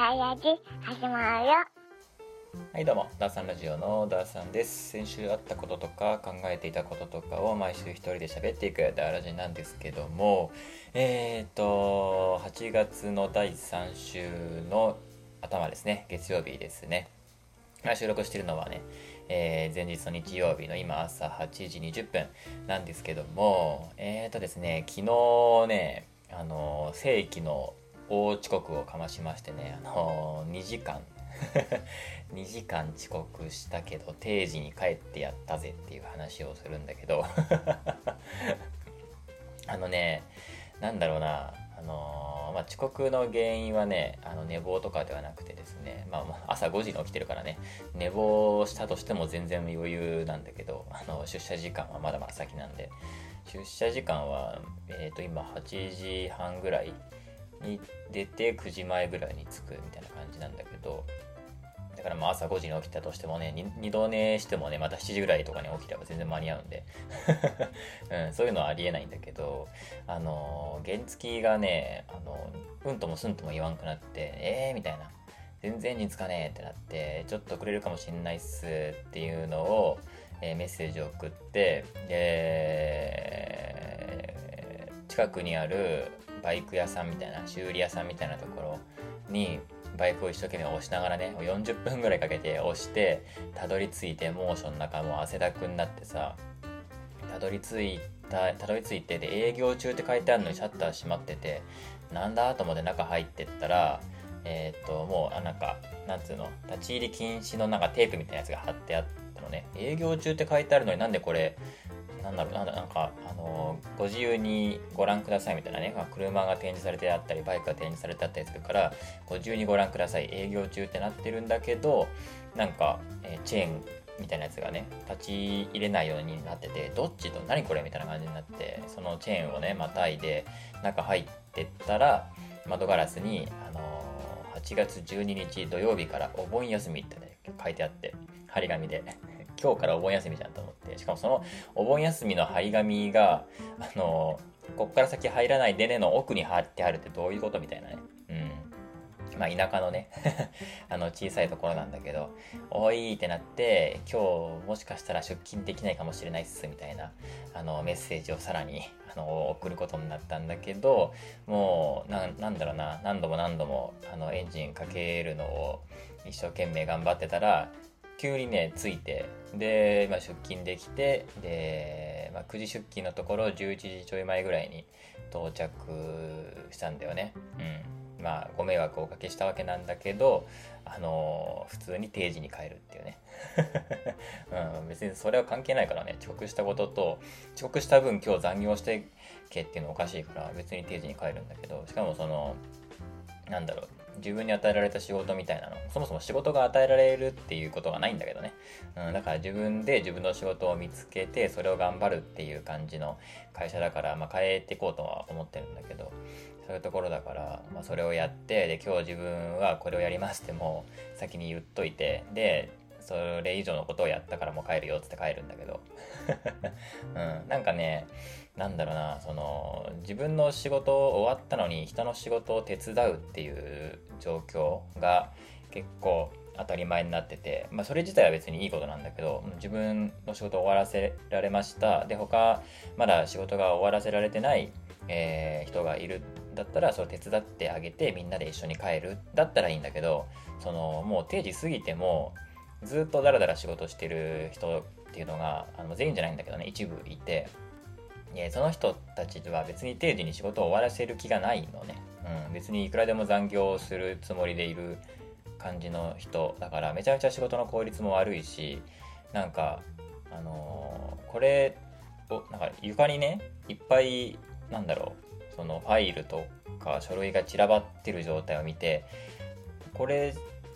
ダイヤジ始まるよ。はいどうもダーさんラジオのダーさんです。先週あったこととか考えていたこととかを毎週一人で喋っていくダーラジなんですけどもえっ、ー、と8月の第3週の頭ですね。月曜日ですね。収録してるのはね、えー、前日の日曜日の今朝8時20分なんですけどもえっ、ー、とですね昨日ねあの正規の大遅刻をかましましてね、あの2時間。2時間遅刻したけど定時に帰ってやったぜっていう話をするんだけど。あのねなんだろうなあのー、まあ、遅刻の原因はねあの寝坊とかではなくてですね、まあ、朝5時に起きてるからね寝坊したとしても全然余裕なんだけどあの出社時間はまだまだ先なんで。出社時間は、えー、と今8時半ぐらいに出て9時前ぐらいに着くみたいな感じなんだけどだからまあ朝5時に起きたとしてもね2度寝してもねまた7時ぐらいとかに起きれば全然間に合うんで、うん、そういうのはありえないんだけどあの原付がねあのうんともすんとも言わんくなってえーみたいな。全然につかねえってなってちょっと遅れるかもしんないっすっていうのを、えー、メッセージを送ってで近くにあるバイク屋さんみたいな修理屋さんみたいなところにバイクを一生懸命押しながらね40分ぐらいかけて押してたどり着いてモーションの中もう汗だくになってさたどり着いたたどり着いてで営業中って書いてあるのにシャッター閉まっててなんだと思って中入ってったらえー、っともうあなんかなんつうの立ち入り禁止のなんかテープみたいなやつが貼ってあったのね。営業中って書いてあるのになんでこれなんだろうな、なんか、あのー、ご自由にご覧くださいみたいなね、車が展示されてあったり、バイクが展示されてあったりするから、ご自由にご覧ください、営業中ってなってるんだけど、なんか、えー、チェーンみたいなやつがね、立ち入れないようになってて、どっちと何これみたいな感じになって、そのチェーンをね、またいで、中入ってったら、窓ガラスに、あのー、8月12日土曜日からお盆休みってね、書いてあって、張り紙で。今日からお盆休みじゃんと思って、しかもそのお盆休みの張り紙が、あの、こっから先入らないでねの奥に貼ってあるってどういうことみたいなね。うん。まあ田舎のね あの小さいところなんだけど、おいってなって、今日もしかしたら出勤できないかもしれないっすみたいなあのメッセージをさらにあの送ることになったんだけど、もうななんだろうな、何度も何度もあのエンジンかけるのを一生懸命頑張ってたら、急にね、着いて、で、まあ、出勤できて、で、まあ、9時出勤のところ11時ちょい前ぐらいに到着したんだよね。うん。まあ、ご迷惑をおかけしたわけなんだけど、あのー、普通に定時に帰るっていうね。うん、別にそれは関係ないからね、遅刻したことと、遅刻した分今日残業してけっていうのおかしいから、別に定時に帰るんだけど、しかもその、なんだろう、自分に与えられた仕事みたいなの、そもそも仕事が与えられるっていうことがないんだけどね。うん、だから自分で自分の仕事を見つけて、それを頑張るっていう感じの会社だから、まあ変えていこうとは思ってるんだけど、そういうところだから、まあそれをやって、で、今日自分はこれをやりますってもう先に言っといて、で、それ以上のことをやったからもう帰るよっつって帰るんだけど、うん、なんかね、なんだろうな、その、自分の仕事終わったのに人の仕事を手伝うっていう状況が結構当たり前になってて、まあそれ自体は別にいいことなんだけど、自分の仕事終わらせられました。で、他、まだ仕事が終わらせられてない、えー、人がいるだったら、それ手伝ってあげてみんなで一緒に帰る。だったらいいんだけど、その、もう定時過ぎても、ずっとダラダラ仕事してる人っていうのが、あの全員じゃないんだけどね、一部いて、その人たちは別に定時に仕事を終わらせる気がないのね。うん、別にいくらでも残業するつもりでいる感じの人だからめちゃめちゃ仕事の効率も悪いしなんかあのー、これをなんか床にねいっぱいなんだろうそのファイルとか書類が散らばってる状態を見てこれ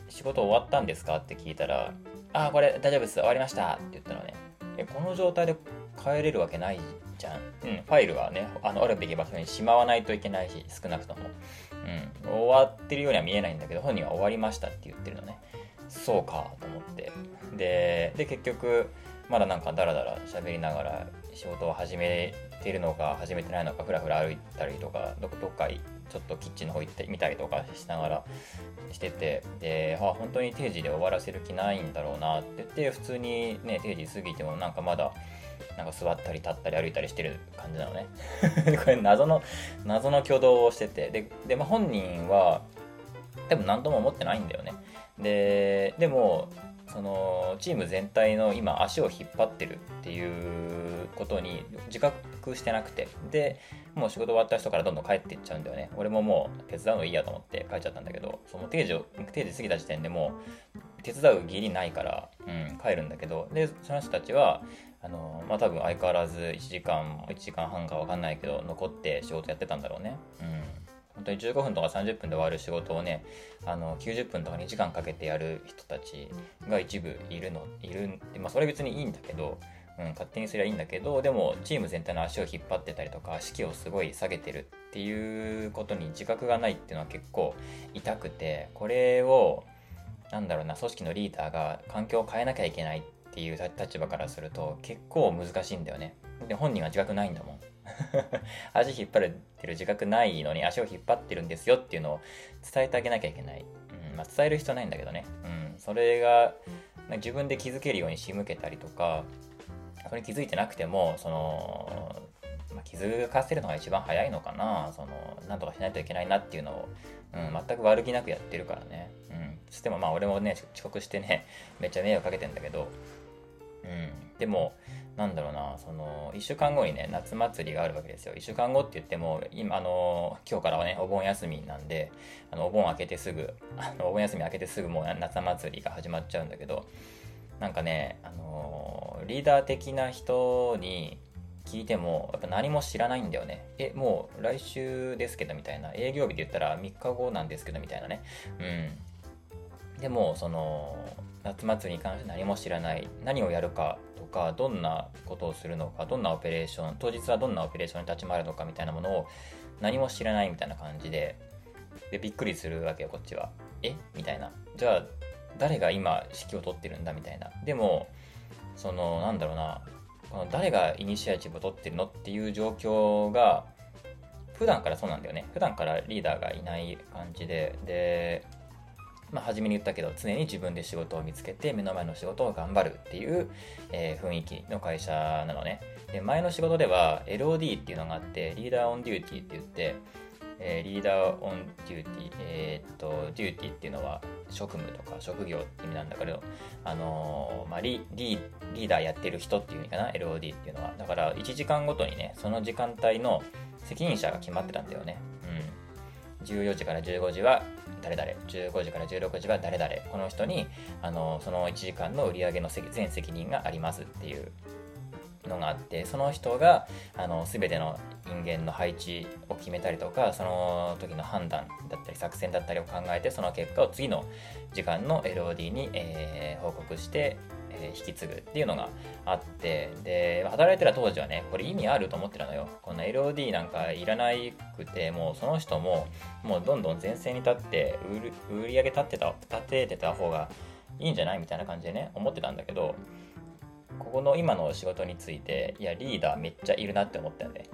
仕事終わったんですか？って聞いたらああこれ大丈夫です。終わりました。って言ったのね。えこの状態で帰れるわけないじゃん。うん、ファイルはね、あの、あるべき場所にしまわないといけないし、少なくとも。うん、終わってるようには見えないんだけど、本人は終わりましたって言ってるのね。そうか、と思って。で、で、結局、まだなんかダラダラ喋りながら仕事を始めてるのか始めてないのかふらふら歩いたりとかどどっかちょっとキッチンの方行ってみたりとかしながらしててで、あ、本当に定時で終わらせる気ないんだろうなって言って普通にね定時過ぎてもなんかまだなんか座ったり立ったり歩いたりしてる感じなのね。これ謎の謎の挙動をしてて。でで、まあ、本人は多分何とも思ってないんだよね。ででもそのチーム全体の今足を引っ張ってるっていうことに自覚してなくて。でもう仕事終わった人からどんどん帰っていっちゃうんだよね。俺ももう手伝うのいいやと思って帰っちゃったんだけど。その定時を定時過ぎた時点でもう手伝う義理ないから、うん、帰るんだけど。でその人たちはあのまあ多分相変わらず1時間1時間半か分かんないけど残って仕事やってたんだろうね。うん。本当に15分とか30分で終わる仕事をねあの90分とか2時間かけてやる人たちが一部いるのいるまあそれ別にいいんだけど、うん、勝手にすりゃいいんだけどでもチーム全体の足を引っ張ってたりとか士気をすごい下げてるっていうことに自覚がないっていうのは結構痛くてこれをなんだろうな組織のリーダーが環境を変えなきゃいけないっていう立場からすると結構難しいんだよねで本人は自覚ないんだもん 足引っ張るってる自覚ないのに足を引っ張ってるんですよっていうのを伝えてあげなきゃいけない。うんまあ、伝える必要ないんだけどね。うん、それが自分で気づけるように仕向けたりとか、それ気づいてなくても、その、まあ、気づかせるのが一番早いのかな。その、なんとかしないといけないなっていうのを、うん、全く悪気なくやってるからね。うん。つってもまあ俺もね、遅刻してね、めっちゃ迷惑かけてんだけど、うん。でも、なんだろうな、その、1週間後にね、夏祭りがあるわけですよ。1週間後って言っても、今、あの、今日からはね、お盆休みなんで、あの、お盆明けてすぐ、あの、お盆休み明けてすぐもう夏祭りが始まっちゃうんだけど、なんかね、あの、リーダー的な人に聞いても、やっぱ何も知らないんだよね。え、もう来週ですけど、みたいな。営業日で言ったら3日後なんですけど、みたいなね。うん。でも、その、夏祭りに関して何も知らない。何をやるかとかどんなことをするのかどんなオペレーション当日はどんなオペレーションに立ち回るのかみたいなものを何も知らないみたいな感じででびっくりするわけよこっちは。え？みたいな。じゃあ誰が今指揮を取ってるんだみたいな。でもそのなんだろうな。この誰がイニシアチブを取ってるのっていう状況が普段からそうなんだよね。普段からリーダーがいない感じで。でまあ、初めに言ったけど常に自分で仕事を見つけて目の前の仕事を頑張るっていう、えー、雰囲気の会社なのねで前の仕事では LOD っていうのがあってリーダーオンデューティーって言ってえー、リーダーオンデューティー、えー、っと、デューティーっていうのは職務とか職業って意味なんだけど、あのー、まあリ、リーダーやってる人っていう意味かな、LOD っていうのは。だから1時間ごとにね、その時間帯の責任者が決まってたんだよね。うん。14時から15時は誰々。15時から16時は誰々。この人にあのその1時間の売り上げの全責任がありますっていうのがあってその人があの全ての人間の配置を決めたりとかその時の判断だったり作戦だったりを考えてその結果を次の時間の LOD に、えー、報告して、引き継ぐっていうのがあってで働いてた当時はねこれ意味あると思ってたのよ。こんな LOD なんかいらなくてもうその人ももうどんどん前線に立って売り上げ立ってた立ててた方がいいんじゃないみたいな感じでね思ってたんだけどここの今の仕事についていやリーダーめっちゃいるなって思ったよね、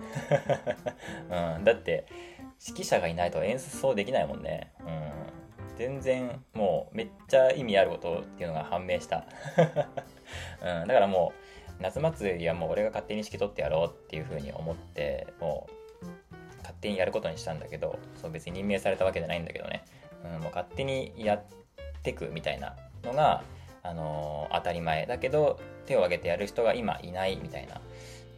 うん、だって指揮者がいないと演奏できないもんね。うん。全然もうめっちゃ意味あることっていうのが判明した、うん、だからもう夏祭りはもう俺が勝手に指揮取ってやろうっていうふうに思ってもう勝手にやることにしたんだけどそう別に任命されたわけじゃないんだけどね、うん、もう勝手にやってくみたいなのが、あのー、当たり前だけど手を挙げてやる人が今いないみたいな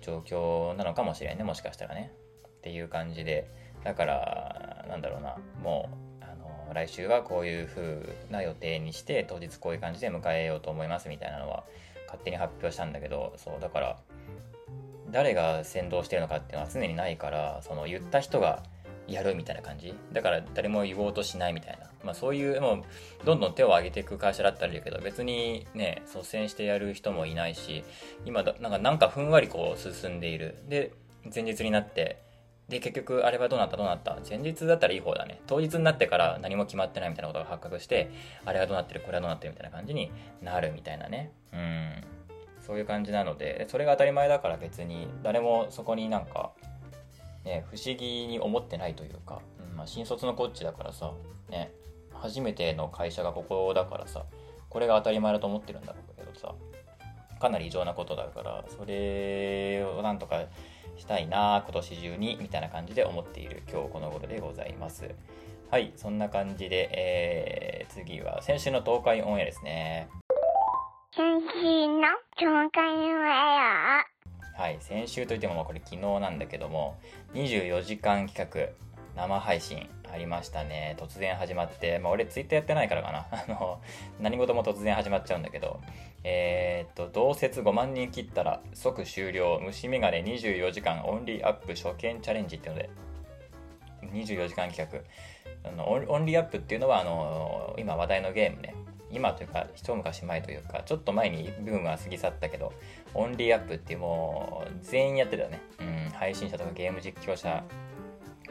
状況なのかもしれんねもしかしたらね。っていう感じで。だからなんだろうな。もう来週はこういう風な予定にして当日こういう感じで迎えようと思いますみたいなのは勝手に発表したんだけどそうだから誰が先導してるのかっていうのは常にないからその言った人がやるみたいな感じ。だから誰も言おうとしないみたいな、まあ、そういうもうどんどん手を挙げていく会社だったらいいけど別にね率先してやる人もいないし今なんかなんかふんわりこう進んでいる。で前日になってで、結局、あれはどうなったどうなった前日だったらいい方だね。当日になってから何も決まってないみたいなことが発覚して、あれはどうなってるこれはどうなってるみたいな感じになるみたいなね。うん。そういう感じなのでそれが当たり前だから別に誰もそこになんかね不思議に思ってないというか、うんまあ、新卒のコーチだからさね初めての会社がここだからさこれが当たり前だと思ってるんだろうけどさかなり異常なことだからそれをなんとかしたいな今年中にみたいな感じで思っている今日この頃でございます。はいそんな感じで、えー、次は先週の東海オンエアですね。先週の東海オンエア。はい先週といってもこれ昨日なんだけども24時間企画生配信ありましたね。突然始まって、まあ、俺ツイッターやってないからかな。あの何事も突然始まっちゃうんだけどえー、っと同接5万人切ったら即終了。虫眼鏡24時間 Only Up 初見チャレンジっていうので24時間企画。あの Only Up っていうのはあの今話題のゲームね。今というか一昔前というかちょっと前にブームは過ぎ去ったけど Only Up っていうもう全員やってたよね、うん、配信者とかゲーム実況者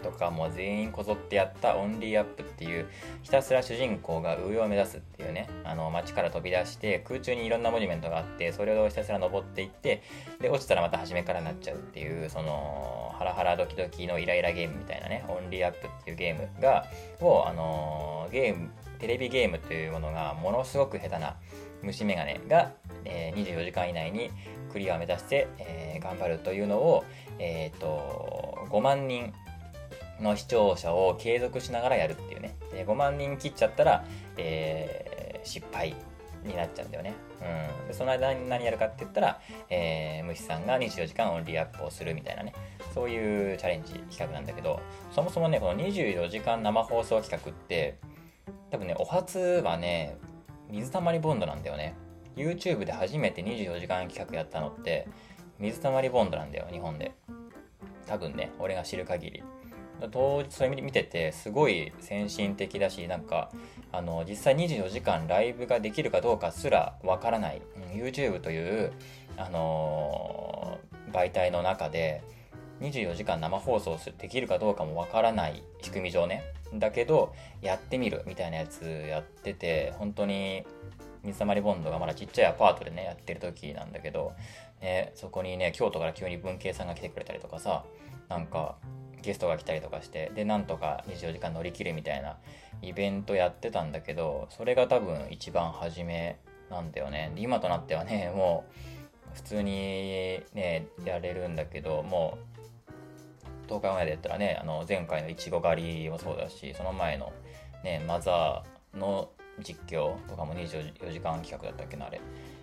とかも全員こぞってやった Only Up っていうひたすら主人公が上を目指すっていうねあの街から飛び出して空中にいろんなモニュメントがあってそれをひたすら登っていってで落ちたらまた初めからなっちゃうっていうそのハラハラドキドキのイライラゲームみたいなねオンリーアップっていうゲームがをあのゲームテレビゲームというものがものすごく下手な虫眼鏡が、えー、24時間以内にクリアを目指して、えー、頑張るというのを、えーと、と5万人の視聴者を継続しながらやるっていうね。で5万人切っちゃったら、えー、失敗になっちゃうんだよね。うん。で、その間に何やるかって言ったら、えー、虫さんが24時間オンリーアップをするみたいなね。そういうチャレンジ企画なんだけど、そもそもね、この24時間生放送企画って、多分ね、お初はね、水溜りボンドなんだよね。YouTube で初めて24時間企画やったのって、水溜りボンドなんだよ、日本で。多分ね、俺が知る限り。当日それ見ててすごい先進的だしなんかあの実際24時間ライブができるかどうかすらわからない、うん、YouTube という、あのー、媒体の中で24時間生放送できるかどうかもわからない仕組み上ね。だけどやってみるみたいなやつやってて本当に水溜りボンドがまだちっちゃいアパートでねやってる時なんだけど、ね、そこにね京都から急に文系さんが来てくれたりとかさなんかゲストが来たりとかしてでなんとか24時間乗り切るみたいなイベントやってたんだけどそれが多分一番初めなんだよね。今となってはね もう普通にねやれるんだけどもう東海オンエアでやったらねあの前回のいちご狩りもそうだしその前のねマザーの実況とかも24時間企画だったっけなあれ。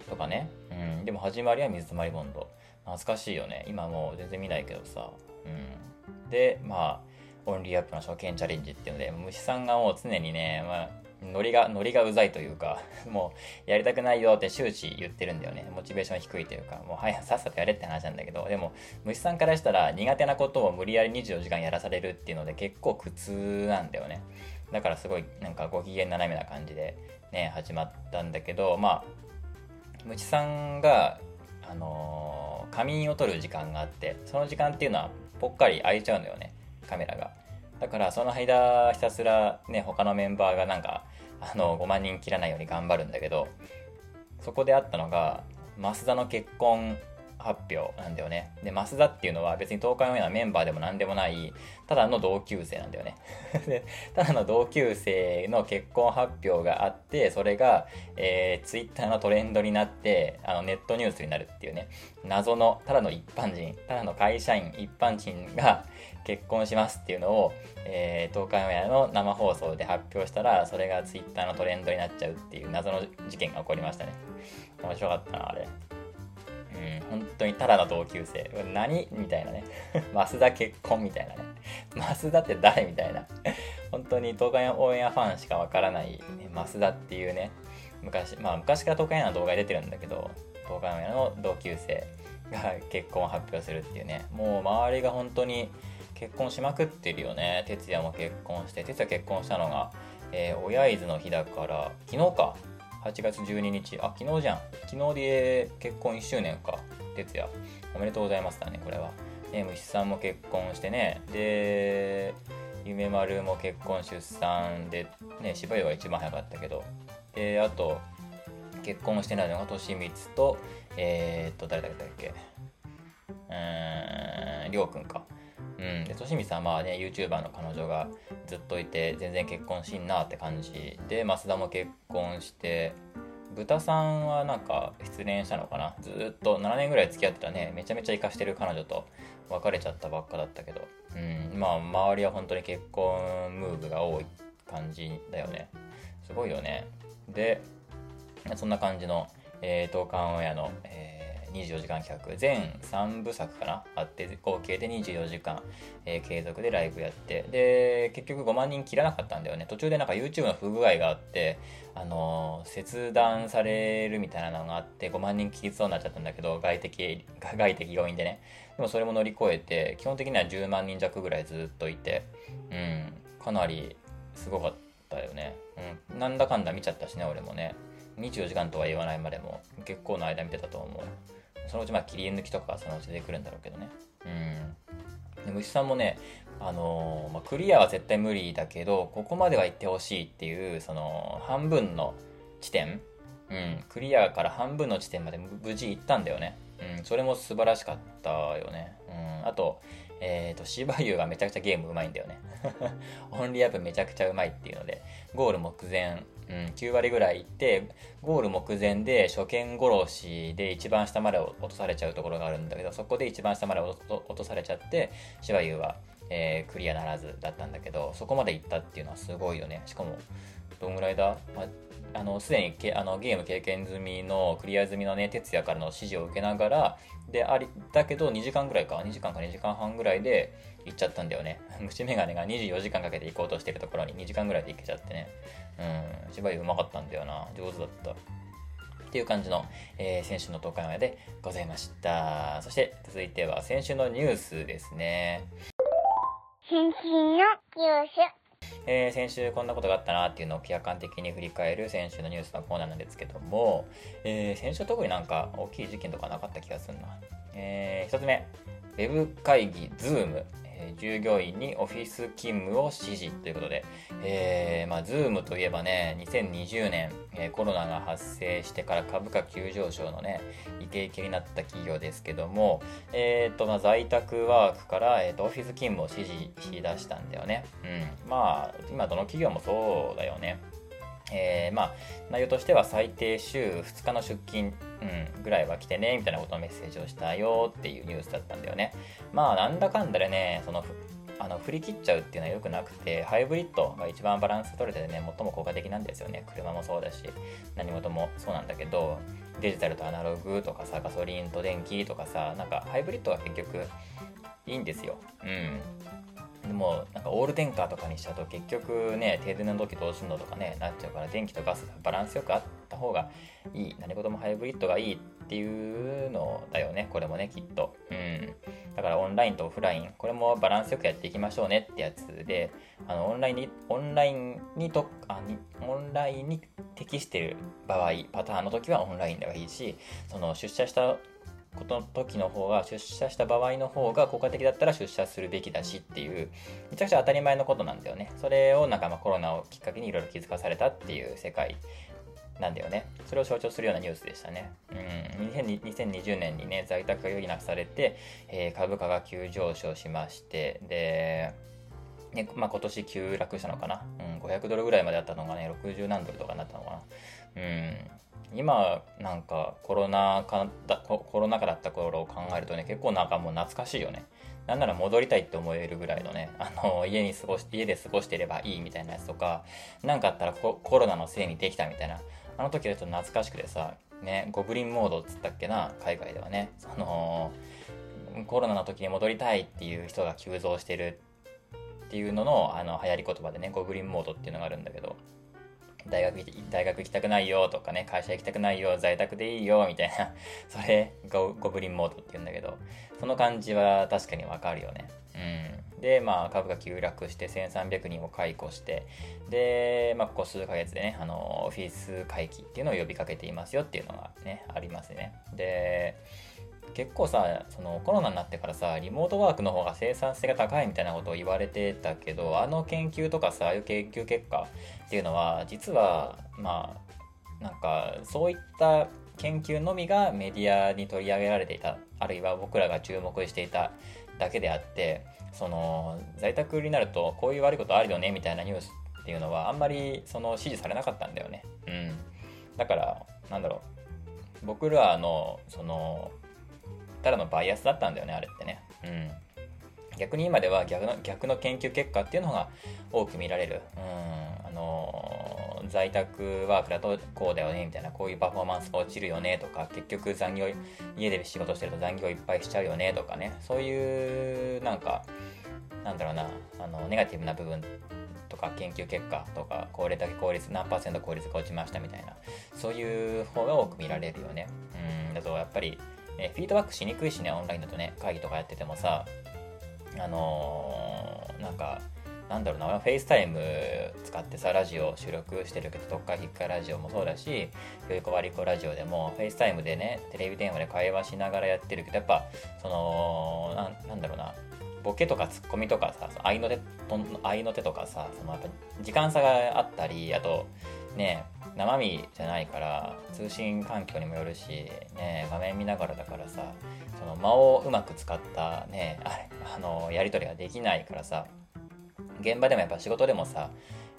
とかね。うん。でも始まりは水溜りボンド。懐かしいよね。今もう全然見ないけどさ。うん。で、まあ、オンリーアップの初見チャレンジっていうので、虫さんがもう常にね、まあ、ノリが、ノリがうざいというか、もう、やりたくないよって終始言ってるんだよね。モチベーション低いというか、もう、はい、さっさとやれって話なんだけど、でも、虫さんからしたら苦手なことを無理やり24時間やらされるっていうので、結構苦痛なんだよね。だからすごい、なんかご機嫌斜めな感じで、ね、始まったんだけど、まあ、虫さんが、あのー、仮眠を取る時間があって、その時間っていうのは、ぽっかり空いちゃうのよねカメラが。だからその間ひたすらね他のメンバーがなんかあの5万人切らないように頑張るんだけどそこであったのが増田の結婚発表なんだよね。で、増田っていうのは別に東海オンエアのメンバーでも何でもない、ただの同級生なんだよね。で、ただの同級生の結婚発表があって、それが、えー、ツイッターのトレンドになって、あの、ネットニュースになるっていうね、謎の、ただの一般人、ただの会社員、一般人が 結婚しますっていうのを、えー、東海オンエアの生放送で発表したら、それがツイッターのトレンドになっちゃうっていう謎の事件が起こりましたね。面白かったな、あれ。うん、本当にただの同級生。何みたいなね。増田結婚みたいなね。増田って誰みたいな。本当に東海オンエアファンしかわからない、ね、増田っていうね、昔、まあ昔から東海オンエアの動画に出てるんだけど、東海オンエアの同級生が結婚を発表するっていうね。もう周りが本当に結婚しまくってるよね。哲也も結婚して、哲也結婚したのが、えー、親伊豆の日だから、昨日か。8月12日、あ、昨日じゃん。昨日で結婚1周年か。哲也。おめでとうございますだね、これは。ね、虫さんも結婚してね。で、夢丸も結婚出産で、ね、芝居は一番早かったけど。で、あと、結婚してないのがとしみつとえー、っと誰だっけ？うーんりょうくんかうん。でとしみつはまあね YouTuber の彼女がずっといて全然結婚しんなって感じで増田も結婚して豚さんはなんか失恋したのかな？ずっと7年ぐらい付き合ってたね。めちゃめちゃ生かしてる彼女と別れちゃったばっかだったけど。うん。まあ周りは本当に結婚ムーブが多い感じだよね。すごいよね。でそんな感じの、えー、東館オンエアの、えー24時間企画。全3部作かな。あって合計で24時間、えー継続でライブやって。で結局5万人切らなかったんだよね。途中でなんか YouTube の不具合があってあのー切断されるみたいなのがあって5万人切りそうになっちゃったんだけど外的外的要因でね。でもそれも乗り越えて基本的には10万人弱ぐらいずっといてうんかなりすごかったよね、うん、なんだかんだ見ちゃったしね俺もね。24時間とは言わないまでも結構の間見てたと思う。そのうちまあ切り抜きとかそのうち出てくるんだろうけどね。うん。で虫さんもねあのーまあ、クリアは絶対無理だけどここまでは行ってほしいっていうその半分の地点。うん。クリアから半分の地点まで無事行ったんだよね。それも素晴らしかったよねうんあとえっ、と、芝生がめちゃくちゃゲームうまいんだよね。オンリーアップめちゃくちゃうまいっていうので、ゴール目前、うん、9割ぐらいいって、ゴール目前で初見殺しで一番下まで落とされちゃうところがあるんだけど、そこで一番下まで落とされちゃって、芝生は、えークリアならずだったんだけど、そこまで行ったっていうのはすごいよね。しかも、どんぐらいだ、まああのすでにけあのゲーム経験済みのクリア済みのね哲也からの指示を受けながらでありだけど2時間ぐらいか。2時間か2時間半ぐらいで行っちゃったんだよね。虫眼鏡が24時間かけて行こうとしてるところに2時間ぐらいで行けちゃってね。うん芝居うまかったんだよな。上手だった。っていう感じの、えー先週の東海オンエアでございました。そして続いては先週のニュースですね。先週のニュース。えー先週こんなことがあったなっていうのを客観的に振り返る先週のニュースのコーナーなんですけども、えー先週特になんか大きい事件とかなかった気がするな。えー1つ目、ウェブ会議 Zoom、えー従業員にオフィス勤務を指示ということで、えーまあ、Zoom といえばね、2020年、えーコロナが発生してから株価急上昇のね、イケイケになった企業ですけども、えっとまあ、在宅ワークから、えーとオフィス勤務を指示しだしたんだよね。うん、まあ今どの企業もそうだよね。えーまあ内容としては最低週2日の出勤、うん、ぐらいは来てねみたいなことのメッセージをしたよっていうニュースだったんだよね。まあなんだかんだでねそのあの振り切っちゃうっていうのは良くなくてハイブリッドが一番バランス取れててね最も効果的なんですよね。車もそうだし何事もそうなんだけどデジタルとアナログとかさガソリンと電気とかさなんかハイブリッドが結局いいんですよ。うん。でもなんかオール電化とかにしちゃうと結局ね停電の時どうすんのとかねなっちゃうから電気とガスバランスよくあった方がいい何事もハイブリッドがいいっていうのだよねこれもねきっと。うん。だからオンラインとオフラインこれもバランスよくやっていきましょうねってやつであのオンラインにオンラインにとあにオンラインに適してる場合パターンの時はオンラインではいいしその出社したことの時の方が出社した場合の方が効果的だったら出社するべきだしっていうめちゃくちゃ当たり前のことなんだよね。それをなんかまコロナをきっかけにいろいろ気づかされたっていう世界なんだよね。それを象徴するようなニュースでしたね。うん。2020年にね在宅が余儀なくされて、えー株価が急上昇しましてでねまあ、今年急落したのかな、うん、500ドルぐらいまであったのがね60何ドルとかになったのかな。うん。今なんかコロナ禍だコロナ禍だった頃を考えるとね結構なんかもう懐かしいよね。なんなら戻りたいって思えるぐらいのねあの家に過ごし家で過ごしてればいいみたいなやつとか何かあったらココロナのせいにできたみたいな。あの時はちょっと懐かしくてさねゴブリンモードっつったっけな海外ではね。そのコロナの時に戻りたいっていう人が急増してるっていうののあの流行り言葉でねゴブリンモードっていうのがあるんだけど。大学大学行きたくないよとかね会社行きたくないよ在宅でいいよみたいな。それゴゴブリンモードって言うんだけど。その感じは確かにわかるよね。うん。でまあ株が急落して1300人を解雇して。でまあここ数ヶ月でねあのオフィス回帰っていうのを呼びかけていますよっていうのがねありますね。で結構さそのコロナになってからさリモートワークの方が生産性が高いみたいなことを言われてたけどあの研究とかさああいう研究結果っていうのは実はまあなんかそういった研究のみがメディアに取り上げられていたあるいは僕らが注目していただけであってその在宅になるとこういう悪いことあるよねみたいなニュースっていうのはあんまりその支持されなかったんだよね。うん、だからなんだろう僕らのそのただのバイアスだったんだよねあれってね。うん。逆に今では逆の逆の研究結果っていうのが多く見られる。うん。あの在宅ワークだとこうだよねみたいな。こういうパフォーマンスが落ちるよねとか結局残業家で仕事してると残業いっぱいしちゃうよねとかね。そういうなんかなんだろうな。あのネガティブな部分とか研究結果とかこれだけ効率何パーセント効率が落ちましたみたいな。そういう方が多く見られるよね。うん。だとやっぱり、えフィードバックしにくいしねオンラインだとね会議とかやっててもさあのー、なんかなんだろうな、フェイスタイム使ってさ、ラジオ収録してるけど、特化引っかラジオもそうだし、よいこわりこラジオでも、フェイスタイムでね、テレビ電話で会話しながらやってるけど、やっぱ、その、なんだろうな、ボケとかツッコミとかさ、合いの手合いの手とかさ、そのやっぱ時間差があったり、あと、ね、生身じゃないから通信環境にもよるし、ね、画面見ながらだからさその間をうまく使ったねあれあのやり取りができないからさ現場でもやっぱ仕事でもさ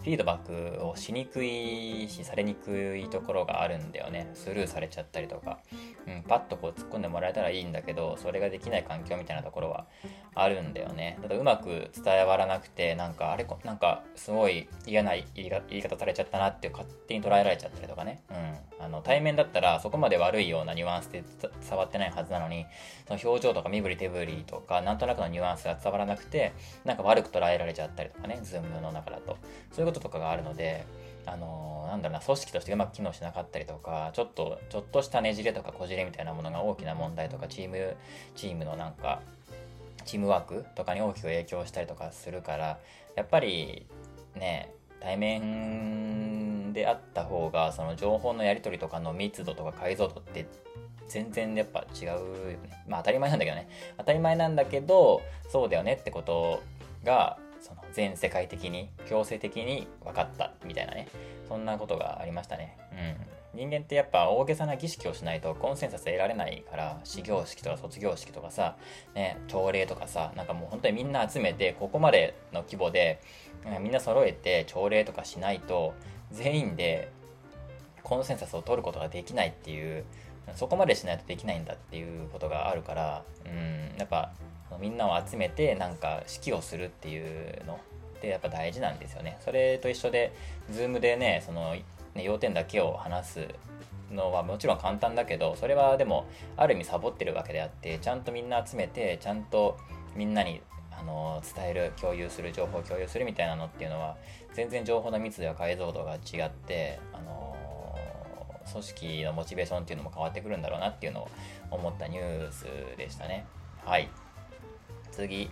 フィードバックをしにくいしされにくいところがあるんだよね。スルーされちゃったりとか、うん、パッとこう突っ込んでもらえたらいいんだけどそれができない環境みたいなところはあるんだよね。ただうまく伝わらなくてなんかあれなんかすごい嫌な言い方されちゃったなって勝手に捉えられちゃったりとかね、うん、あの対面だったらそこまで悪いようなニュアンスで伝わってないはずなのにその表情とか身振り手振りとかなんとなくのニュアンスが伝わらなくてなんか悪く捉えられちゃったりとかねズームの中だと。そういうこととかがあるので、あのー、なんだろうな、組織としてうまく機能しなかったりとか、ちょっと、ちょっとしたねじれとかこじれみたいなものが大きな問題とか、チーム、チームのなんか、チームワークとかに大きく影響したりとかするから、やっぱりね、対面であった方が、その情報のやり取りとかの密度とか解像度って全然やっぱ違うよね。まあ当たり前なんだけどね。当たり前なんだけど、そうだよねってことがその全世界的に強制的に分かったみたいなね。そんなことがありましたね。うん。人間ってやっぱ大げさな儀式をしないとコンセンサス得られないから始業式とか卒業式とかさ、ね、朝礼とかさなんかもう本当にみんな集めてここまでの規模でみんな揃えて朝礼とかしないと全員でコンセンサスを取ることができないっていうそこまでしないとできないんだっていうことがあるからうん。やっぱみんなを集めてなんか指揮をするっていうのってやっぱ大事なんですよね。それと一緒で Zoom でねそのね要点だけを話すのはもちろん簡単だけどそれはでもある意味サボってるわけであってちゃんとみんな集めてちゃんとみんなにあの伝える共有する情報を共有するみたいなのっていうのは全然情報の密度や解像度が違ってあの組織のモチベーションっていうのも変わってくるんだろうなっていうのを思ったニュースでしたね。はい。次。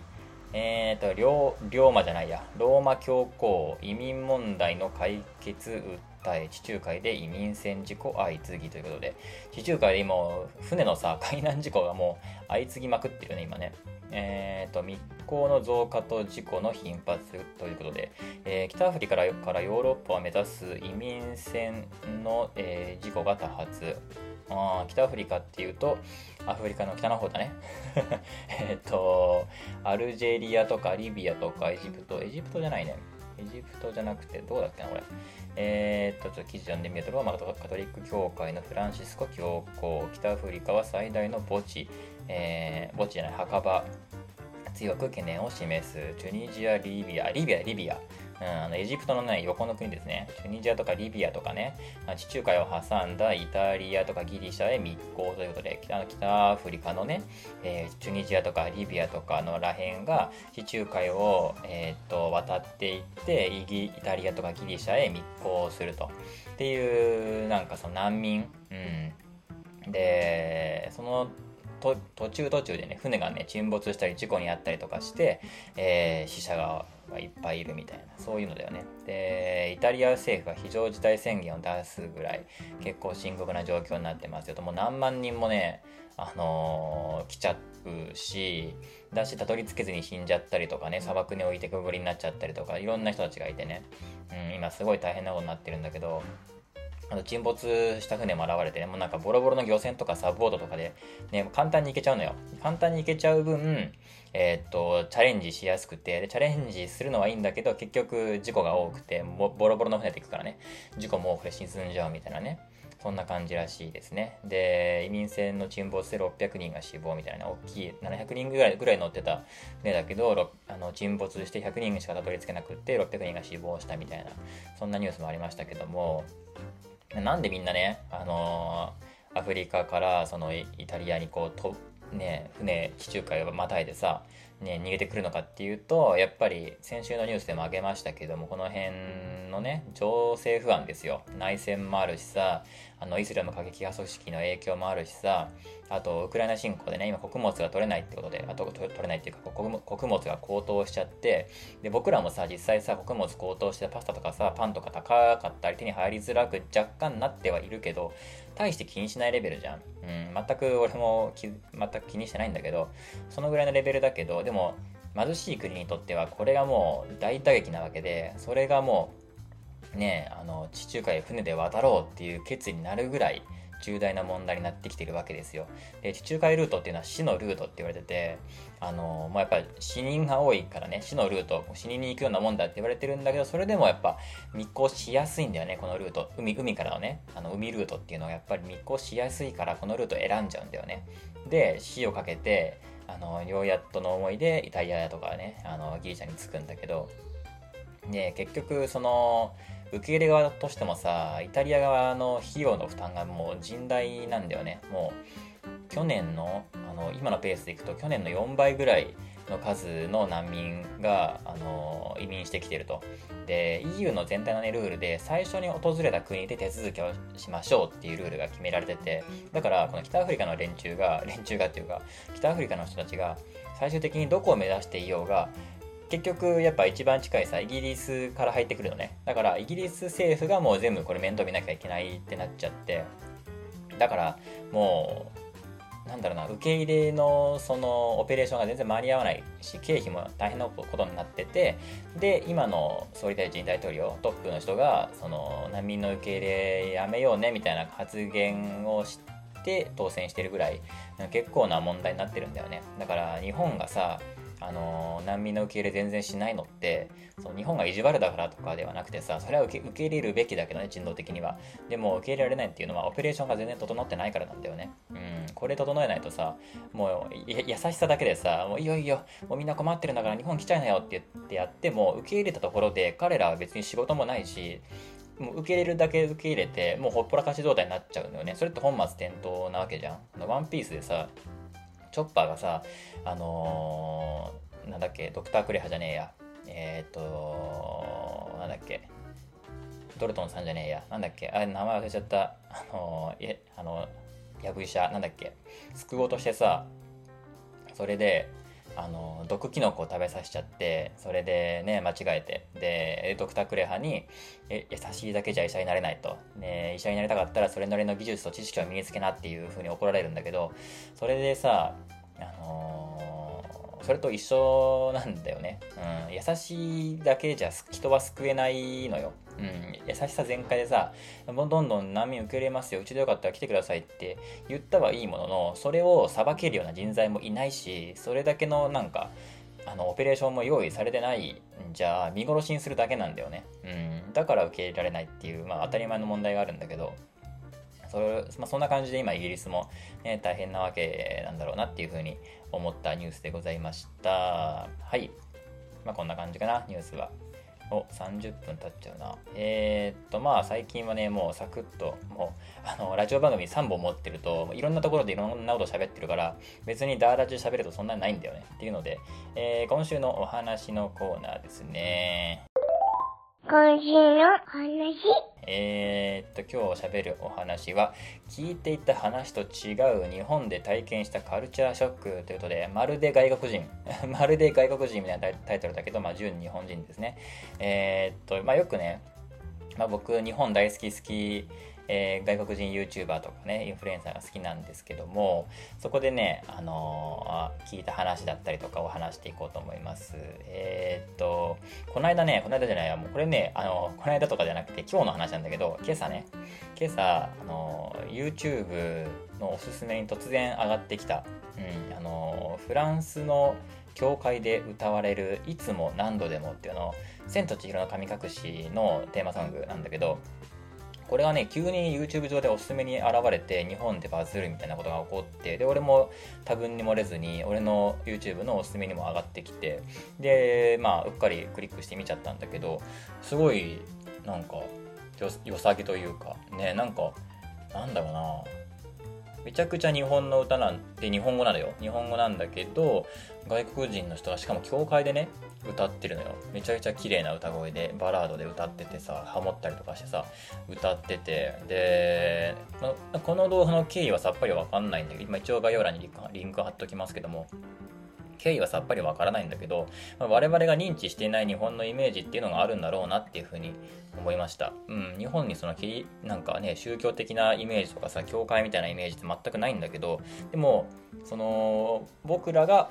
えっ、ー、と、龍馬じゃないや。ローマ教皇移民問題の解決訴え、地中海で移民船事故相次ぎということで、地中海で今、船のさ、海難事故がもう相次ぎまくってるね、今ね。えっ、ー、と、密航の増加と事故の頻発ということで、えー、北アフリカからヨーロッパを目指す移民船の、えー、事故が多発。あ北アフリカっていうと、アフリカの北の方だね。えっと、アルジェリアとかリビアとかエジプト、エジプトじゃないね。エジプトじゃなくて、どうだっけな、これ。えー、っと、ちょっと記事読んでみると、ローマカトリック教会のフランシスコ教皇、北アフリカは最大の墓地、えー、墓地じゃない、墓場、強く懸念を示す。チュニジア、リビア、リビア、リビア。うん、あのエジプトのね、横の国ですね。チュニジアとかリビアとかね、地中海を挟んだイタリアとかギリシャへ密航ということで、北北アフリカのね、えー、チュニジアとかリビアとかのらへんが地中海を、えー、と渡っていってイギ、イタリアとかギリシャへ密航すると。っていう、なんかその難民。うん。で、その途中途中でね船がね沈没したり事故に遭ったりとかして、えー、死者がいっぱいいるみたいなそういうのだよね。でイタリア政府が非常事態宣言を出すぐらい結構深刻な状況になってますよと。もう何万人もねあのー、来ちゃうしだしたどり着けずに死んじゃったりとかね砂漠に置いてくぐりになっちゃったりとかいろんな人たちがいてね、うん、今すごい大変なことになってるんだけどあの沈没した船も現れてね、もうなんかボロボロの漁船とかサブボードとかで、ね、簡単に行けちゃうのよ。簡単に行けちゃう分、えー、っと、チャレンジしやすくて、で、チャレンジするのはいいんだけど、結局事故が多くて、ボロボロの船で行くからね、事故も多くて沈んじゃうみたいなね。そんな感じらしいですね。で、移民船の沈没で600人が死亡みたいな、大きい、700人ぐらいぐらい乗ってた船だけど、あの沈没して100人しかたどり着けなくて、600人が死亡したみたいな、そんなニュースもありましたけども、なんでみんなね、あのー、アフリカからそのイタリアにこう、ね、船、地中海をまたいでさ、ね、逃げてくるのかっていうと、やっぱり先週のニュースでも挙げましたけども、この辺のね、情勢不安ですよ。内戦もあるしさ、あの、イスラム過激派組織の影響もあるしさ、あと、ウクライナ侵攻でね、今穀物が取れないってことで、あと、取れないっていうか、穀物が高騰しちゃって、で、僕らもさ、実際さ、穀物高騰してパスタとかさ、パンとか高かったり手に入りづらく若干なってはいるけど、大して気にしないレベルじゃん。うん、全く俺も全く気にしてないんだけど、そのぐらいのレベルだけど、でも、貧しい国にとってはこれがもう大打撃なわけで、それがもう、ね、あの、地中海船で渡ろうっていう決意になるぐらい、重大な問題になってきてるわけですよ。で、地中海ルートっていうのは死のルートって言われてて、あの、もうやっぱり死人が多いからね、死のルート、死にに行くようなもんだって言われてるんだけど、それでもやっぱ密航しやすいんだよね、このルート。海、海からのね、あの、海ルートっていうのはやっぱり密航しやすいから、このルート選んじゃうんだよね。で、死をかけて、あの、ようやっとの思いでイタリアとかね、あの、ギリシャに着くんだけど、で、結局、その、受け入れ側としてもさ、イタリア側の費用の負担がもう甚大なんだよね。もう、去年の、あの、今のペースでいくと、去年の4倍ぐらいの数の難民が、あの、移民してきてると。で、EU の全体のね、ルールで、最初に訪れた国で手続きをしましょうっていうルールが決められてて、だから、この北アフリカの連中が、連中がっていうか、北アフリカの人たちが、最終的にどこを目指していようが、結局やっぱ一番近いさイギリスから入ってくるのね。だからイギリス政府がもう全部これ面倒見なきゃいけないってなっちゃって。だからもうなんだろうな受け入れのそのオペレーションが全然間に合わないし経費も大変なことになってて。で今の総理大臣大統領トップの人がその難民の受け入れやめようねみたいな発言をして当選してるぐらい結構な問題になってるんだよね。だから日本がさあの難民の受け入れ全然しないのってその日本が意地悪だからとかではなくてさそれは受け受け入れるべきだけどね人道的には。でも受け入れられないっていうのはオペレーションが全然整ってないからなんだよね。うん。これ整えないとさもう優しさだけでさもういいよいいよもうみんな困ってるんだから日本来ちゃいなよって言ってやっても受け入れたところで彼らは別に仕事もないしもう受け入れるだけ受け入れてもうほっぽらかし状態になっちゃうんだよね。それって本末転倒なわけじゃん。ワンピースでさチョッパーがさ、あのー、なんだっけ、ドクター・クレハじゃねえや。えっ、ー、となんだっけ、ドルトンさんじゃねえや。なんだっけ、あれ、名前忘れちゃった。あのー、え、あの、ヤブ医者、なんだっけ、救おうとしてさ、それで、あの毒キノコを食べさせちゃってそれでね間違えてでドクター・クレハにえ優しいだけじゃ医者になれないと、ね、医者になりたかったらそれなりの技術と知識を身につけなっていうふうに怒られるんだけどそれでさあの、それと一緒なんだよね、うん、優しいだけじゃ人は救えないのよ。うん、優しさ全開でさ、どんどん難民受け入れますよ、うちでよかったら来てくださいって言ったはいいものの、それを裁けるような人材もいないし、それだけのなんか、あの、オペレーションも用意されてないんじゃ、見殺しにするだけなんだよね。うん、だから受け入れられないっていう、まあ当たり前の問題があるんだけど、それまあ、そんな感じで今イギリスも、ね、大変なわけなんだろうなっていうふうに思ったニュースでございました。はい。まあこんな感じかな、ニュースは。お、30分経っちゃうな。えー、っと、まあ、最近はね、もうサクッと、もう、あの、ラジオ番組3本持ってると、いろんなところでいろんなこと喋ってるから、別にダーラジ喋るとそんなにないんだよね。っていうので、えー、今週のお話のコーナーですね。今週の話。えー、っと、今日喋るお話は、聞いていた話と違う日本で体験したカルチャーショックということで、まるで外国人、まるで外国人みたいなタイトルだけど、まあ、純日本人ですね。えー、っと、まあ、よくね、まあ、僕、日本大好き好きえー、外国人 YouTuber とかね、インフルエンサーが好きなんですけども、そこでね、あのー、聞いた話だったりとかを話していこうと思います。えー、っと、この間ね、この間じゃないや、もうこれね、あの、この間とかじゃなくて今日の話なんだけど、今朝ね、今朝、あの、YouTube のおすすめに突然上がってきた、うん、あの、フランスの教会で歌われる「いつも何度でも」っていうの「千と千尋の神隠し」のテーマソングなんだけどこれがね、急に YouTube 上でおすすめに現れて、日本でバズるみたいなことが起こって、で、俺も多分に漏れずに、俺の YouTube のおすすめにも上がってきて、で、まあ、うっかりクリックしてみちゃったんだけど、すごい、なんか、よさげというか、ね、なんか、なんだろうな、めちゃくちゃ日本の歌なんて日本語なのよ。日本語なんだけど、外国人の人がしかも教会でね、歌ってるのよめちゃくちゃ綺麗な歌声でバラードで歌っててさハモったりとかしてさ歌っててで、まこの動画の経緯はさっぱりわかんないんだけど今一応概要欄にリンクリンク貼っときますけども経緯はさっぱりわからないんだけど、まあ、我々が認知していない日本のイメージっていうのがあるんだろうなっていうふうに思いました。うん、日本にそのきなんかね、宗教的なイメージとかさ、教会みたいなイメージって全くないんだけど、でも、その、僕らが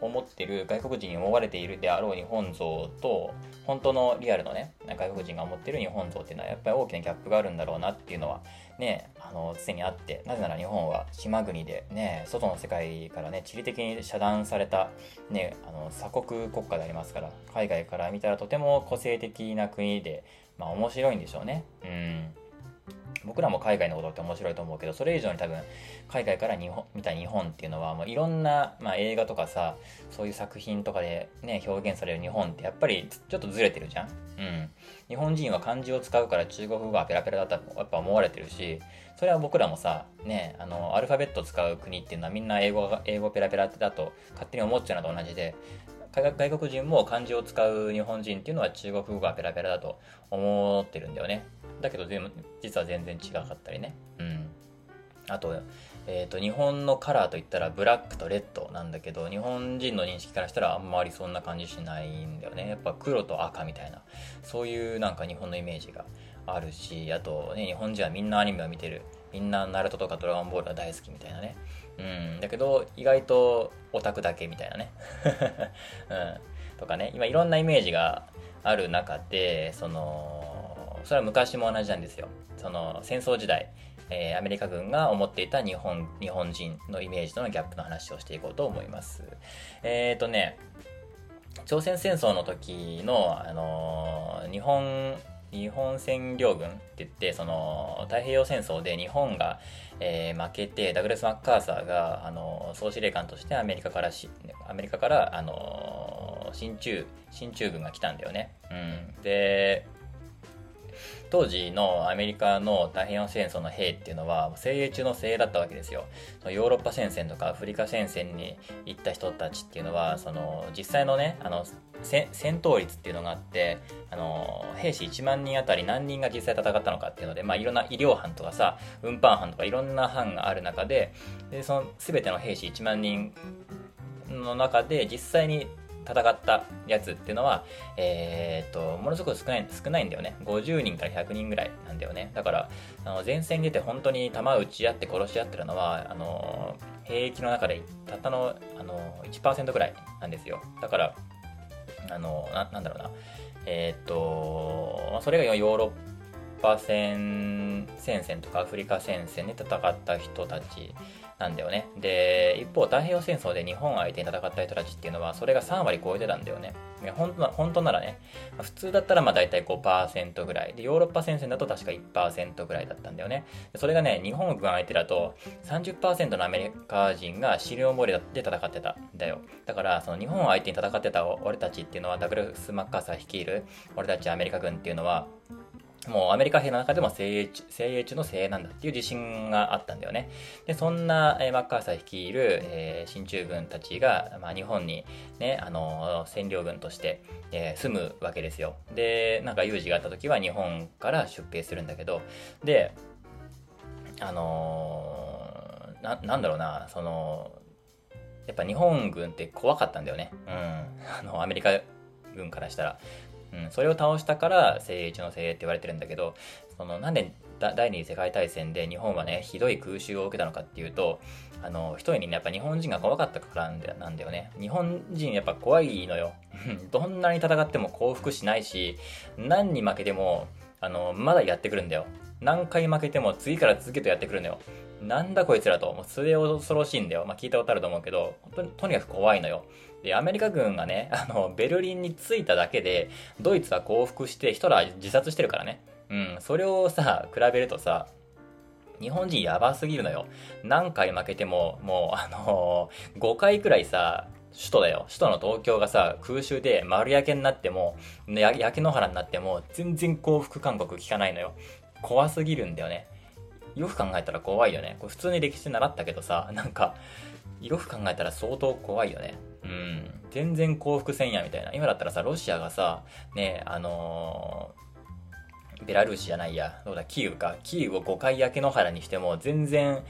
思ってる外国人に思われているであろう日本像と本当のリアルのね外国人が思ってる日本像っていうのはやっぱり大きなギャップがあるんだろうなっていうのはねあの常にあってなぜなら日本は島国でね外の世界からね地理的に遮断されたねあの鎖国国家でありますから海外から見たらとても個性的な国でまあ面白いんでしょうね。うん。僕らも海外のことって面白いと思うけどそれ以上に多分海外から日本見た日本っていうのはもういろんな、まあ、映画とかさそういう作品とかでね表現される日本ってやっぱりちょっとずれてるじゃん？うん。日本人は漢字を使うから中国語がペラペラだとやっぱ思われてるしそれは僕らもさねあのアルファベット使う国っていうのはみんな英語が英語ペラペラだと勝手に思っちゃうのと同じで外国人も漢字を使う日本人っていうのは中国語がペラペラだと思ってるんだよね。だけど実は全然違かったりね。うん。あと、えっ、ー、と、日本のカラーといったらブラックとレッドなんだけど、日本人の認識からしたらあんまりそんな感じしないんだよね。やっぱ黒と赤みたいな、そういうなんか日本のイメージがあるし、あとね、日本人はみんなアニメを見てる。みんなナルトとかドラゴンボールが大好きみたいなね。うん。だけど、意外とオタクだけみたいなね。うん。とかね、今いろんなイメージがある中で、その、それは昔も同じなんですよ。その戦争時代、えー、アメリカ軍が思っていた日本日本人のイメージとのギャップの話をしていこうと思います。えっ、ー、とね、朝鮮戦争の時の、あのー、日本日本占領軍って言ってその太平洋戦争で日本が、えー、負けてダグラス・マッカーサーが、あの総司令官としてアメリカからしアメリカから、あの進駐進駐軍が来たんだよね。うん、で当時のアメリカの太平洋戦争の兵っていうのは精鋭中の精鋭だったわけですよ。ヨーロッパ戦線とかアフリカ戦線に行った人たちっていうのはその実際のねあの戦闘率っていうのがあってあの兵士1万人あたり何人が実際戦ったのかっていうので、まあ、いろんな医療班とかさ運搬班とかいろんな班がある中ででその全ての兵士1万人の中で実際に戦ったやつっていうのは、えー、っと、ものすごく少ない、少ないんだよね。50人から100人ぐらいなんだよね。だから、あの前線に出て本当に弾撃ち合って殺し合ってるのは、あの、兵役の中でたったの、あの、1%ぐらいなんですよ。だから、あの、ななんだろうな。えー、っと、それがヨーロッパ戦、戦線とかアフリカ戦線で戦った人たちなんだよね。で、一方、太平洋戦争で日本相手に戦った人たちっていうのは、それが3割超えてたんだよね。本当な本当ならね、普通だったらまあ大体5%ぐらい。で、ヨーロッパ戦線だと確か1%ぐらいだったんだよね。それがね、日本軍相手だと30%のアメリカ人が資料漏れで戦ってたんだよ。だから、その日本相手に戦ってた俺たちっていうのは、ダグラス・マッカーサー率いる俺たちアメリカ軍っていうのは、もうアメリカ兵の中でも精鋭精鋭中の精鋭なんだっていう自信があったんだよね。で、そんな、マッカーサー率いる、えー、進駐軍たちが、まあ、日本にね、あのー、占領軍として、えー、住むわけですよ。で、なんか有事があった時は日本から出兵するんだけど、で、あのー、な、なんだろうな、その、やっぱ日本軍って怖かったんだよね。うん。あの、アメリカ軍からしたら。うん、それを倒したから精鋭中の精鋭って言われてるんだけどそのなんで第二次世界大戦で日本はね、ひどい空襲を受けたのかっていうと、あの、一重にね、やっぱ日本人が怖かったからなんだよね。日本人やっぱ怖いのよ。どんなに戦っても降伏しないし、何に負けても、あの、まだやってくるんだよ。何回負けても次から続けてやってくるんだよ。なんだこいつらと。もうそれ恐ろしいんだよ。まあ聞いたことあると思うけど、本当にとにかく怖いのよ。で、アメリカ軍がね、あの、ベルリンに着いただけで、ドイツは降伏してヒトラー自殺してるからね。うん、それをさ、比べるとさ、日本人やばすぎるのよ。何回負けても、もう、あのー、5回くらいさ、首都だよ。首都の東京がさ、空襲で丸焼けになっても、焼け野原になっても、全然幸福勧告聞かないのよ。怖すぎるんだよね。よく考えたら怖いよね。これ普通に歴史習ったけどさ、なんか、よく考えたら相当怖いよね。うん。全然幸福せんや、みたいな。今だったらさ、ロシアがさ、ね、あのーベラルーシじゃないや、どうだ、キーウか。キーウを5回焼け野原にしても、全然、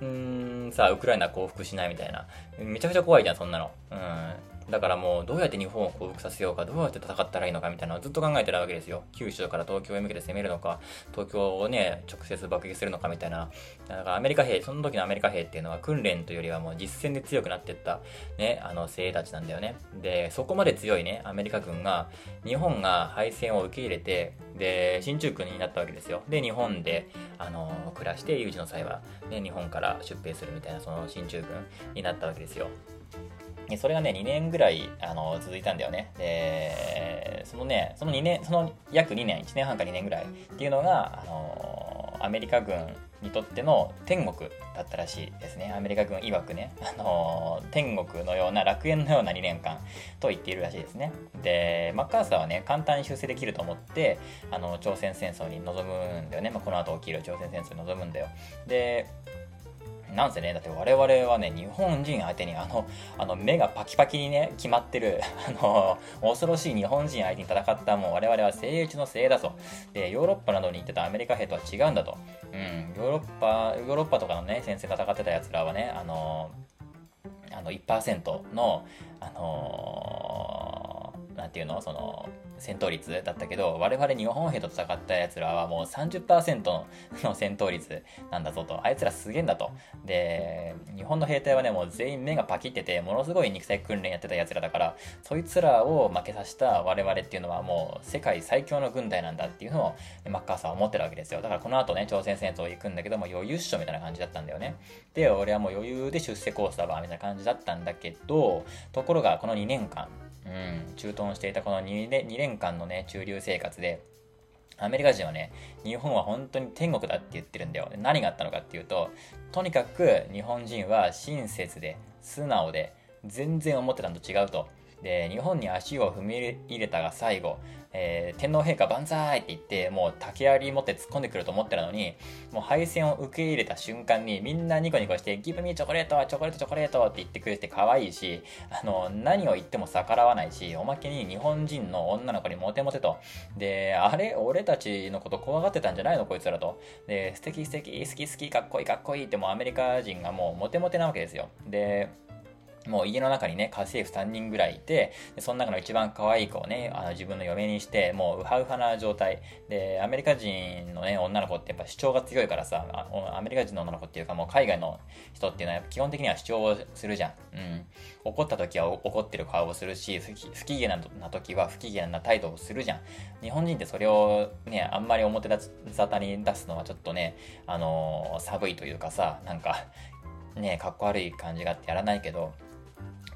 うーん、さ、ウクライナ降伏しないみたいな。めちゃくちゃ怖いじゃん、そんなの。うん。だからもう、どうやって日本を降伏させようか、どうやって戦ったらいいのかみたいなのをずっと考えてるわけですよ。九州から東京へ向けて攻めるのか、東京をね、直接爆撃するのかみたいな。だからアメリカ兵、その時のアメリカ兵っていうのは訓練というよりはもう実戦で強くなっていった、ね、あの精鋭たちなんだよね。で、そこまで強いね、アメリカ軍が、日本が敗戦を受け入れて、で、進駐軍になったわけですよ。で、日本で、あの、暮らして、有事の際は、ね、日本から出兵するみたいな、その進駐軍になったわけですよ。でそれがね、2年ぐらい、あの、続いたんだよね。で、そのね、その2年、その約2年、1年半か2年ぐらいっていうのが、あの、アメリカ軍にとっての天国だったらしいですね。アメリカ軍曰くね、あの天国のような楽園のような2年間と言っているらしいですね。で、マッカーサーはね、簡単に修正できると思って、あの、朝鮮戦争に臨むんだよね。まあ、この後起きる朝鮮戦争に臨むんだよ。で、なんせね、だって我々はね、日本人相手にあの、あの目がパキパキにね、決まってる、あの、恐ろしい日本人相手に戦ったもう我々は精鋭中の精鋭だぞ。で、ヨーロッパなどに行ってたアメリカ兵とは違うんだと。うん、ヨーロッパ、ヨーロッパとかのね、先生戦ってた奴らはね、あの、あの1%の、あのー、なんていうの？その、戦闘率だったけど、我々日本兵と戦った奴らはもう30%の戦闘率なんだぞと。あいつらすげえんだと。で、日本の兵隊はね、もう全員目がパキってて、ものすごい肉体訓練やってた奴らだから、そいつらを負けさせた我々っていうのはもう世界最強の軍隊なんだっていうのをマッカーサーは思ってるわけですよ。だからこの後ね、朝鮮戦争行くんだけども余裕っしょみたいな感じだったんだよね。で、俺はもう余裕で出世コースだわみたいな感じだったんだけど、ところがこの2年間、うん、駐屯していたこの 2, 2年間のね、駐留生活で、アメリカ人はね、日本は本当に天国だって言ってるんだよ。何があったのかっていうと、とにかく日本人は親切で、素直で、全然思ってたのと違うと。で、日本に足を踏み入れたが最後、えー、天皇陛下万歳って言って、もう竹槍持って突っ込んでくると思ってたのに、もう敗戦を受け入れた瞬間にみんなニコニコして、ギブミーチョコレートチョコレートチョコレートって言ってくれて可愛いし、あの、何を言っても逆らわないし、おまけに日本人の女の子にモテモテと。で、あれ俺たちのこと怖がってたんじゃないのこいつらと。で、素敵素敵、好き好き、かっこいいかっこいいってもうアメリカ人がもうモテモテなわけですよ。で、もう家の中にね、家政婦3人ぐらいいて、でその中の一番可愛い子をね、あの自分の嫁にして、もうウハウハな状態。で、アメリカ人のね、女の子ってやっぱ主張が強いからさ、アメリカ人の女の子っていうかもう海外の人っていうのは基本的には主張をするじゃん。うん。怒った時は怒ってる顔をするし、不機嫌な時は不機嫌な態度をするじゃん。日本人ってそれをね、あんまり表沙汰に出すのはちょっとね、あのー、寒いというかさ、なんか、ね、かっこ悪い感じがあってやらないけど、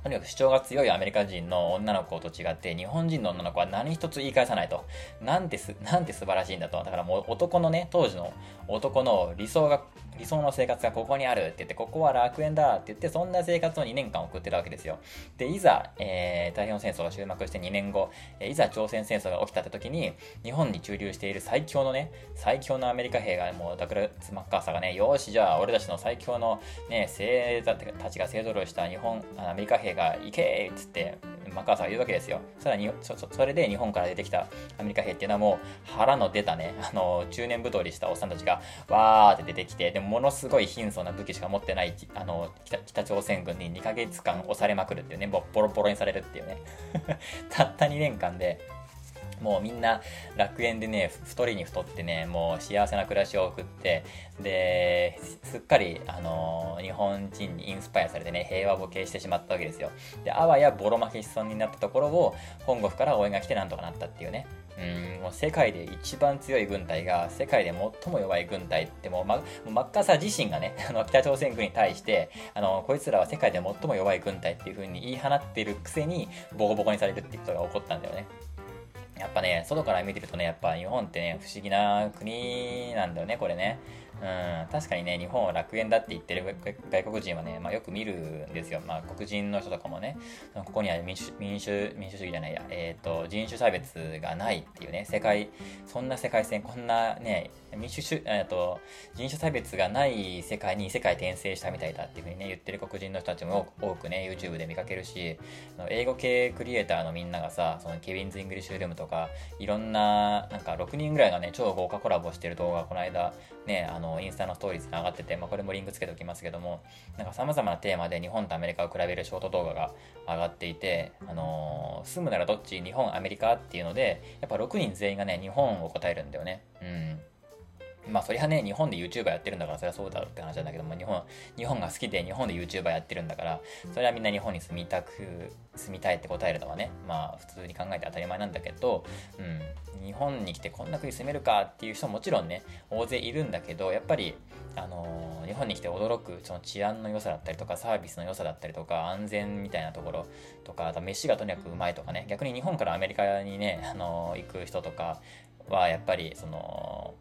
とにかく主張が強いアメリカ人の女の子と違って、日本人の女の子は何一つ言い返さないと。なんてす、なんて素晴らしいんだと。だからもう男のね、当時の男の理想が、理想の生活がここにあるって言って、ここは楽園だって言って、そんな生活を2年間送ってたわけですよ。で、いざ、えー、太平洋戦争が終幕して2年後、えー、いざ朝鮮戦争が起きたって時に、日本に駐留している最強のね、最強のアメリカ兵が、もうダクルツ・マッカーサーがね、よし、じゃあ俺たちの最強のね、精鋭たちが勢ぞろいした日本、アメリカ兵が行けっつってマッカーサーが言うわけですよさらにそそれで日本から出てきたアメリカ兵っていうのはもう腹の出たねあの中年太りしたおっさんたちがわーって出てきてでもものすごい貧相な武器しか持ってないあの北朝鮮軍に2ヶ月間押されまくるっていうねボロボロにされるっていうね。たった2年間でもうみんな楽園でね、太りに太ってね、もう幸せな暮らしを送って、で、すっかり、あのー、日本人にインスパイアされてね、平和ボケしてしまったわけですよ。で、あわやボロ負けしそうになったところを、本国から応援が来てなんとかなったっていうね。うんもう世界で一番強い軍隊が世界で最も弱い軍隊ってもう、ま、マッカーサー自身がね あの北朝鮮軍に対してあのこいつらは世界で最も弱い軍隊っていう風に言い放っているくせにボコボコにされるっていうことが起こったんだよね。やっぱね、外から見てるとね、やっぱ日本ってね、不思議な国なんだよね、これね。うん、確かにね、日本は楽園だって言ってる外国人はね、まあ、よく見るんですよ。まあ、黒人の人とかもね、ここには民主民主民主主義じゃないや、えっ、ー、と、人種差別がないっていうね、世界、そんな世界線、こんなね、民主主、えっ、ー、と、人種差別がない世界に世界転生したみたいだっていうふうにね、言ってる黒人の人たちも多くね、YouTube で見かけるし、英語系クリエイターのみんながさ、そのケビンズ・イングリッシュルームとか、いろんな、なんか6人ぐらいがね、超豪華コラボしてる動画、この間、ね、あの、インスタのストーリーズに上がってて、まあ、これもリンクつけておきますけども、なんか様々なテーマで日本とアメリカを比べるショート動画が上がっていて、あのー、住むならどっち？日本、アメリカ？っていうので、やっぱ6人全員がね、日本を答えるんだよね。うん。まあそりゃね、日本で YouTuber やってるんだからそりゃそうだろうって話なんだけども、日本、日本が好きで日本で YouTuber やってるんだから、それはみんな日本に住みたく、住みたいって答えるのはね、まあ普通に考えて当たり前なんだけど、うん、日本に来てこんな国住めるかっていう人ももちろんね、大勢いるんだけど、やっぱり、あのー、日本に来て驚くその治安の良さだったりとか、サービスの良さだったりとか、安全みたいなところとか、あと飯がとにかくうまいとかね、逆に日本からアメリカにね、あのー、行く人とかはやっぱりその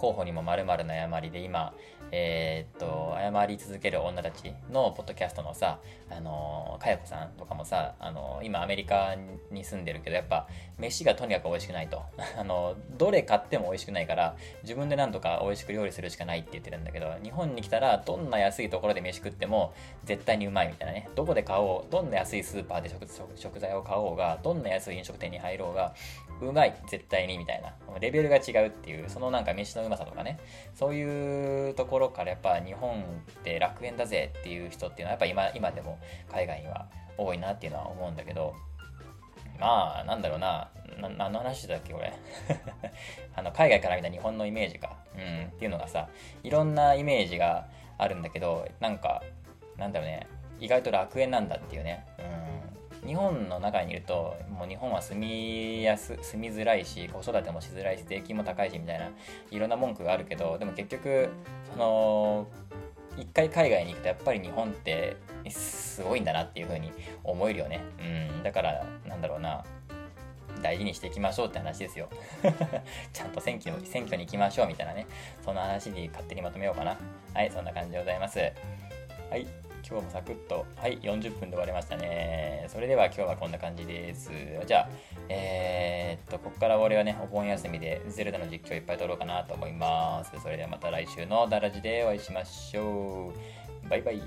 候補にも〇〇の誤りで今、えー、っと、謝り続ける女たちのポッドキャストのさ、あのかやこさんとかもさ、あの今アメリカに住んでるけど、やっぱ飯がとにかく美味しくないと。あのどれ買っても美味しくないから、自分でなんとか美味しく料理するしかないって言ってるんだけど、日本に来たらどんな安いところで飯食っても絶対にうまいみたいなね。どこで買おう、どんな安いスーパーで食材を買おうが、どんな安い飲食店に入ろうが、うまい、絶対にみたいな。レベルが違うっていう、そのなんか飯のうまさとかね、そういうところからやっぱ日本って楽園だぜっていう人っていうのはやっぱ今今でも海外には多いなっていうのは思うんだけど、まあ、なんだろうな、な何の話だっけ、これ。あの、海外から見た日本のイメージか。うん、っていうのがさ、いろんなイメージがあるんだけど、なんか、なんだろうね、意外と楽園なんだっていうね。うん日本の中にいるともう日本は住みやす住みづらいし子育てもしづらいし税金も高いしみたいないろんな文句があるけどでも結局その一回海外に行くとやっぱり日本ってすごいんだなっていう風に思えるよね。うん。だからなんだろうな。大事にしていきましょうって話ですよ。ちゃんと選挙選挙に行きましょうみたいなね。そんな話に勝手にまとめようかな。はいそんな感じでございます。はい。今日もサクッと、はい、40分で終わりましたね。それでは今日はこんな感じです。じゃあ、えー、っと、ここから俺はね、お盆休みでゼルダの実況いっぱい撮ろうかなと思います。それではまた来週のダラジでお会いしましょう。バイバイ。